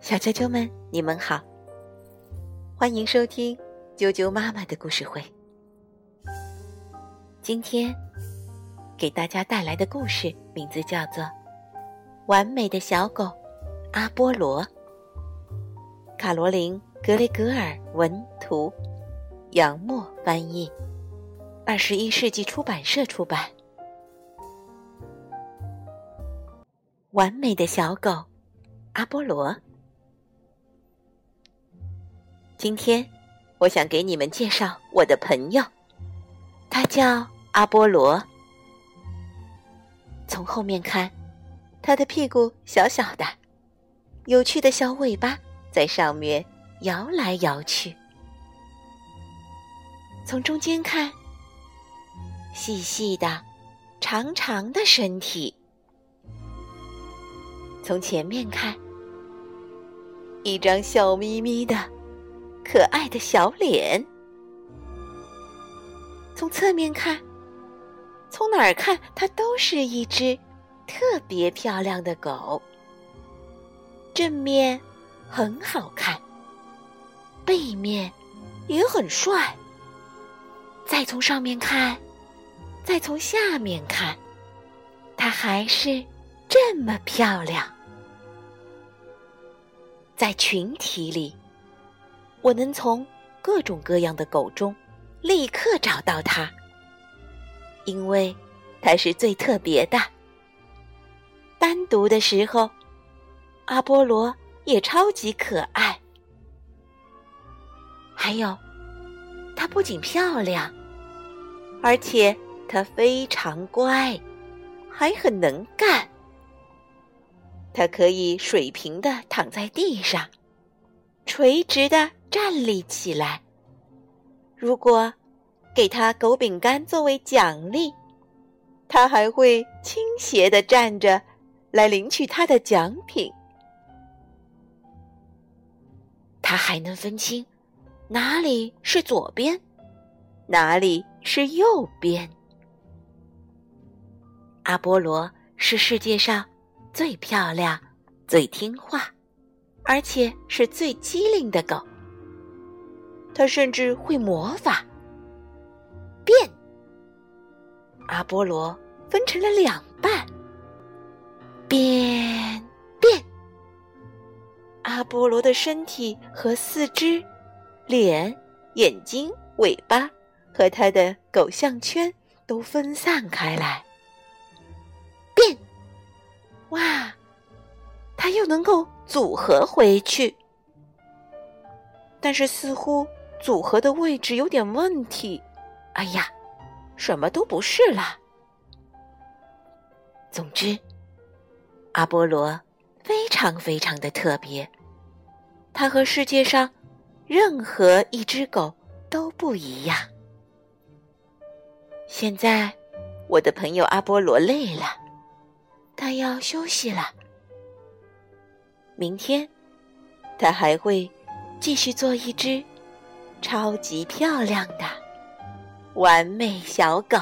小啾啾们，你们好，欢迎收听啾啾妈妈的故事会。今天给大家带来的故事名字叫做《完美的小狗阿波罗》，卡罗琳·格雷格尔文图，杨默翻译，二十一世纪出版社出版。完美的小狗阿波罗。今天，我想给你们介绍我的朋友，他叫阿波罗。从后面看，他的屁股小小的，有趣的小尾巴在上面摇来摇去；从中间看，细细的、长长的身体；从前面看，一张笑眯眯的。可爱的小脸，从侧面看，从哪儿看，它都是一只特别漂亮的狗。正面很好看，背面也很帅。再从上面看，再从下面看，它还是这么漂亮。在群体里。我能从各种各样的狗中立刻找到它，因为它是最特别的。单独的时候，阿波罗也超级可爱。还有，它不仅漂亮，而且它非常乖，还很能干。它可以水平的躺在地上，垂直的。站立起来。如果给他狗饼干作为奖励，他还会倾斜的站着来领取他的奖品。他还能分清哪里是左边，哪里是右边。阿波罗是世界上最漂亮、最听话，而且是最机灵的狗。它甚至会魔法变。阿波罗分成了两半，变变。阿波罗的身体和四肢、脸、眼睛、尾巴和他的狗项圈都分散开来，哇，它又能够组合回去，但是似乎。组合的位置有点问题，哎呀，什么都不是了。总之，阿波罗非常非常的特别，它和世界上任何一只狗都不一样。现在，我的朋友阿波罗累了，他要休息了。明天，他还会继续做一只。超级漂亮的完美小狗，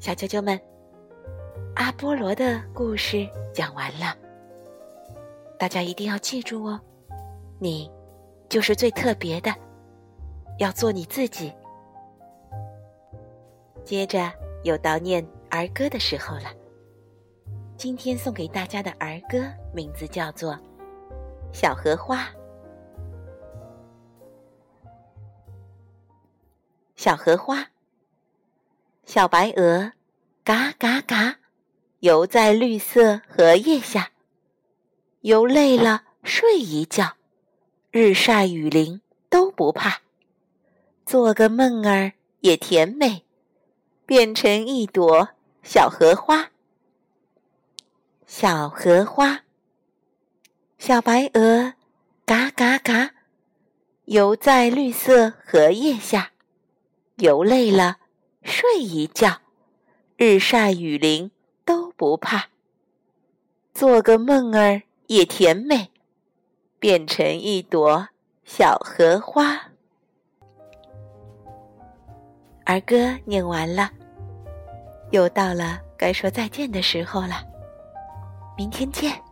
小啾啾们，阿波罗的故事讲完了，大家一定要记住哦，你就是最特别的，要做你自己。接着又到念儿歌的时候了。今天送给大家的儿歌名字叫做《小荷花》。小荷花，小白鹅，嘎嘎嘎，游在绿色荷叶下，游累了睡一觉，日晒雨淋都不怕，做个梦儿也甜美，变成一朵小荷花。小荷花，小白鹅，嘎嘎嘎，游在绿色荷叶下，游累了睡一觉，日晒雨淋都不怕，做个梦儿也甜美，变成一朵小荷花。儿歌念完了，又到了该说再见的时候了。明天见。